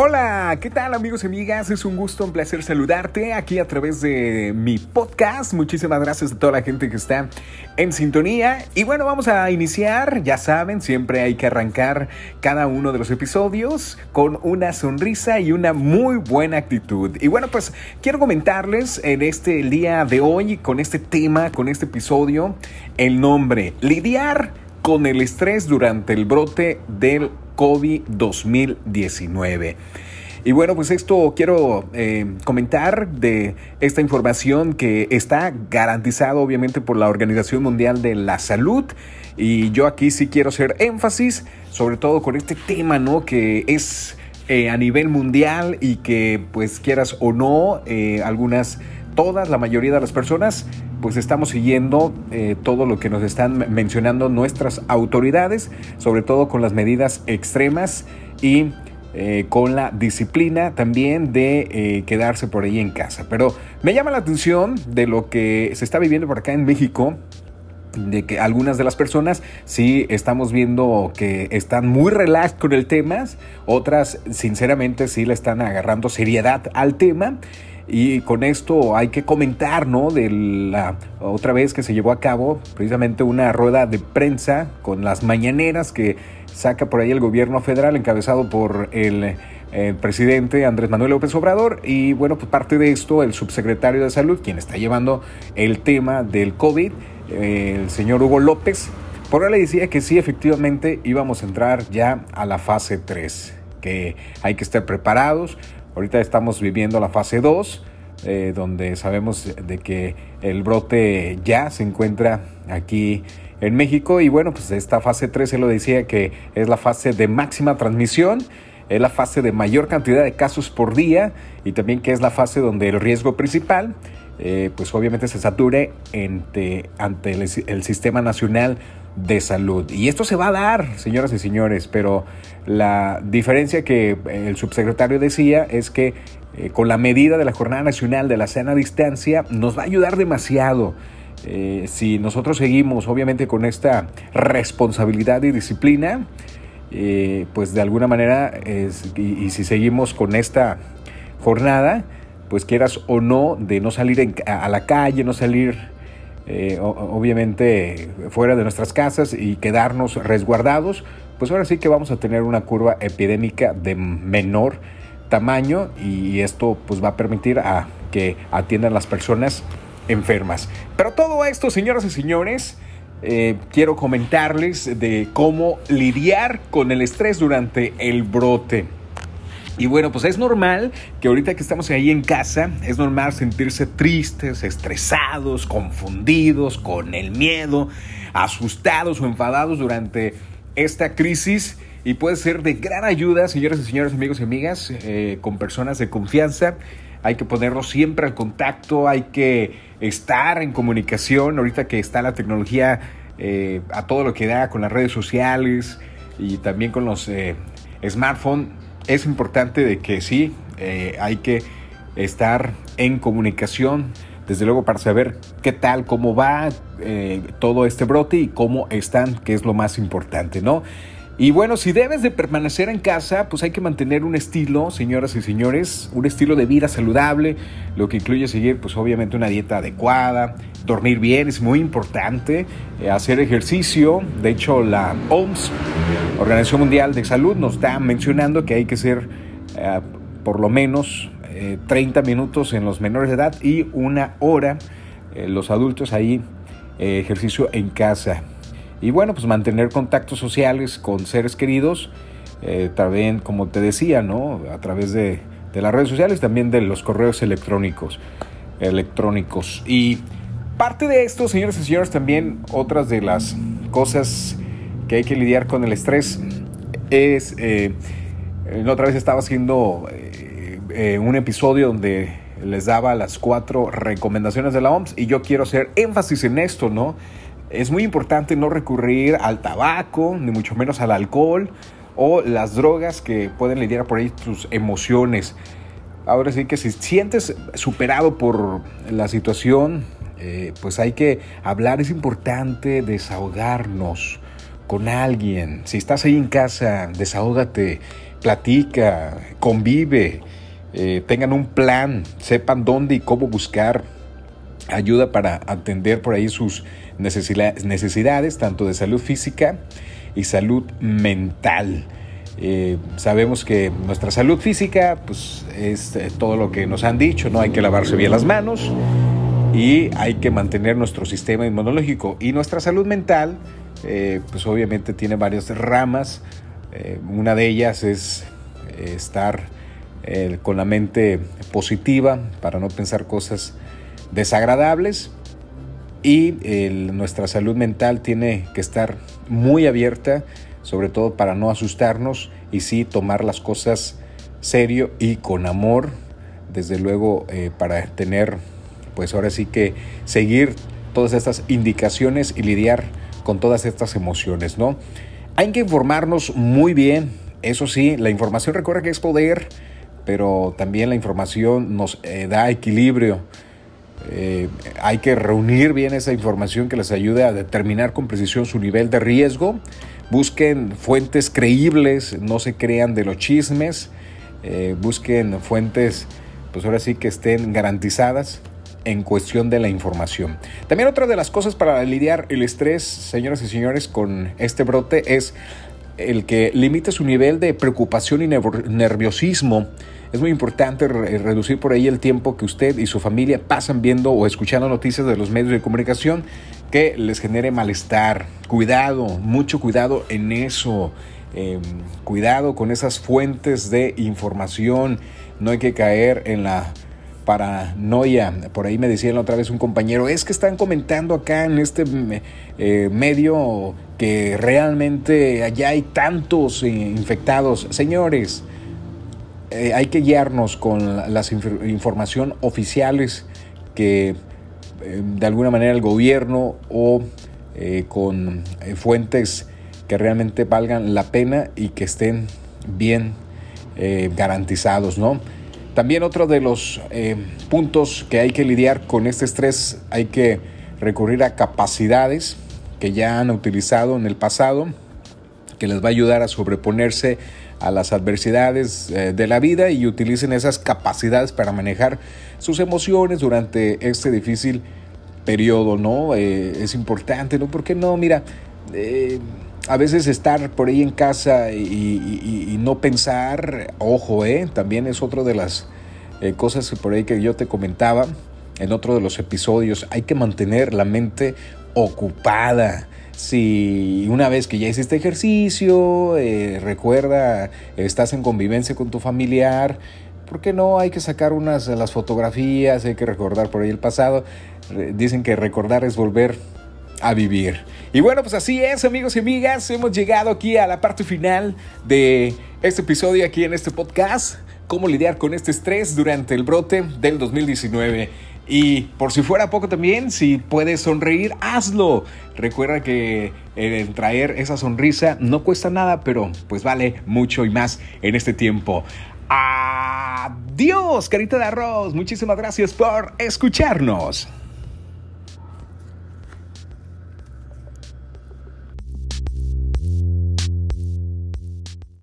Hola, ¿qué tal amigos y amigas? Es un gusto, un placer saludarte aquí a través de mi podcast. Muchísimas gracias a toda la gente que está en sintonía. Y bueno, vamos a iniciar. Ya saben, siempre hay que arrancar cada uno de los episodios con una sonrisa y una muy buena actitud. Y bueno, pues quiero comentarles en este día de hoy, con este tema, con este episodio, el nombre, lidiar con el estrés durante el brote del COVID 2019. Y bueno, pues esto quiero eh, comentar de esta información que está garantizado obviamente por la Organización Mundial de la Salud. Y yo aquí sí quiero hacer énfasis, sobre todo con este tema, ¿no? Que es eh, a nivel mundial y que pues quieras o no, eh, algunas, todas, la mayoría de las personas pues estamos siguiendo eh, todo lo que nos están mencionando nuestras autoridades, sobre todo con las medidas extremas y eh, con la disciplina también de eh, quedarse por ahí en casa. Pero me llama la atención de lo que se está viviendo por acá en México de que algunas de las personas sí estamos viendo que están muy relax con el tema, otras sinceramente sí le están agarrando seriedad al tema y con esto hay que comentar, ¿no? De la otra vez que se llevó a cabo precisamente una rueda de prensa con las mañaneras que saca por ahí el gobierno federal encabezado por el, presidente Andrés Manuel López Obrador. Y bueno, pues parte de esto, el subsecretario de Salud, quien está llevando el tema del COVID, el señor Hugo López, por ahí le decía que sí, efectivamente íbamos a entrar ya a la fase 3, que hay que estar preparados Ahorita estamos viviendo la fase 2, eh, donde sabemos de que el brote ya se encuentra aquí en México. Y bueno, pues esta fase 3 se lo decía que es la fase de máxima transmisión, es la fase de mayor cantidad de casos por día y también que es la fase donde el riesgo principal eh, pues obviamente se sature ante, ante el, sistema nacional de salud. Y esto se va a dar, señoras y señores, pero la diferencia que el subsecretario decía es que eh, con la medida de la Jornada Nacional de la Sana Distancia nos va a ayudar demasiado. Eh, si nosotros seguimos obviamente con esta responsabilidad y disciplina, pues de alguna manera, y si seguimos con esta jornada, pues quieras o no, de no salir a la calle, no salir eh, obviamente fuera de nuestras casas y quedarnos resguardados, pues ahora sí que vamos a tener una curva epidémica de menor tamaño y esto pues va a permitir a que atiendan las personas enfermas. Pero todo esto, señoras y señores, eh, quiero comentarles de cómo lidiar con el estrés durante el brote. Y bueno, pues es normal que ahorita que estamos ahí en casa, es normal sentirse tristes, estresados, confundidos, con el miedo, asustados o enfadados durante esta crisis. Y puede ser de gran ayuda, señoras y señores, amigos y amigas, eh, con personas de confianza. Hay que ponerlos siempre al contacto, hay que estar en comunicación. Ahorita que está la tecnología eh, a todo lo que da con las redes sociales y también con los eh, smartphones es importante de que sí, eh, hay que estar en comunicación, desde luego para saber qué tal, cómo va eh, todo este brote y cómo están, que es lo más importante, ¿no? Y bueno, si debes de permanecer en casa, pues hay que mantener un estilo, señoras y señores, un estilo de vida saludable, lo que incluye seguir pues obviamente una dieta adecuada, dormir bien, es muy importante, eh, hacer ejercicio, de hecho la OMS, Organización Mundial de Salud, nos está mencionando que hay que hacer eh, por lo menos 30 eh, minutos en los menores de edad y una hora los adultos ahí ejercicio en casa. Y bueno, pues mantener contactos sociales con seres queridos, eh, también, como te decía, ¿no? A través de, las redes sociales, también de los correos electrónicos. electrónicos. Y parte de esto, señores y señores, también otras de las cosas que hay que lidiar con el estrés es, eh, otra vez estaba haciendo eh, un episodio donde les daba las cuatro recomendaciones de la OMS y yo quiero hacer énfasis en esto, ¿no? Es muy importante no recurrir al tabaco, ni mucho menos al alcohol o las drogas que pueden lidiar por ahí tus emociones. Ahora sí que si sientes superado por la situación, eh, pues hay que hablar, es importante desahogarnos con alguien. Si estás ahí en casa, desahógate platica, convive, eh, tengan un plan, sepan dónde y cómo buscar ayuda para atender por ahí sus necesidades, tanto de salud física y salud mental. Eh, sabemos que nuestra salud física pues, es eh, todo lo que nos han dicho, ¿no? Hay que lavarse bien las manos y hay que mantener nuestro sistema inmunológico. Y nuestra salud mental, eh, pues obviamente tiene varias ramas. una de ellas es estar con la mente positiva para no pensar cosas desagradables. Y nuestra salud mental tiene que estar muy abierta sobre todo para no asustarnos y sí tomar las cosas serio y con amor, desde luego eh, para tener, pues ahora sí que seguir todas estas indicaciones y lidiar con todas estas emociones, ¿no? Hay que informarnos muy bien, eso sí, la información recuerda que es poder, pero también la información nos eh, da equilibrio. Eh, hay que reunir bien esa información que les ayude a determinar con precisión su nivel de riesgo Busquen fuentes creíbles, no se crean de los chismes, eh, busquen fuentes, pues ahora sí que estén garantizadas en cuestión de la información. También otra de las cosas para lidiar el estrés, señoras y señores, con este brote es el que limite su nivel de preocupación y nerviosismo. Es muy importante reducir por ahí el tiempo que usted y su familia pasan viendo o escuchando noticias de los medios de comunicación que les genere malestar. Cuidado, mucho cuidado en eso. Em, cuidado con esas fuentes de información. No hay que caer en la paranoia. Por ahí me decía la otra vez un compañero, es que están comentando acá en este eh, medio que realmente allá hay tantos eh, infectados. Señores, eh, hay que guiarnos con las información oficiales que eh, de alguna manera el gobierno o con fuentes que realmente valgan la pena y que estén bien garantizados, ¿no? También otro de los puntos que hay que lidiar con este estrés, hay que recurrir a capacidades que ya han utilizado en el pasado, que les va a ayudar a sobreponerse a las adversidades de la vida y utilicen esas capacidades para manejar sus emociones durante este difícil periodo, ¿no? Eh, es importante, ¿no? Porque no, mira, eh, a veces estar por ahí en casa y, no pensar, ojo, ¿eh? También es otra de las eh, cosas por ahí que yo te comentaba en otro de los episodios. Hay que mantener la mente ocupada. Si una vez que ya hiciste ejercicio, recuerda, estás en convivencia con tu familiar, ¿por qué no? Hay que sacar unas las fotografías, hay que recordar por ahí el pasado. Dicen que recordar es volver a vivir. Y bueno, pues así es, amigos y amigas. Hemos llegado aquí a la parte final de este episodio aquí en este podcast. Cómo lidiar con este estrés durante el brote del 2019. Y por si fuera poco también, si puedes sonreír, hazlo. Recuerda que el traer esa sonrisa no cuesta nada, pero pues vale mucho y más en este tiempo. Adiós, carita de arroz. Muchísimas gracias por escucharnos.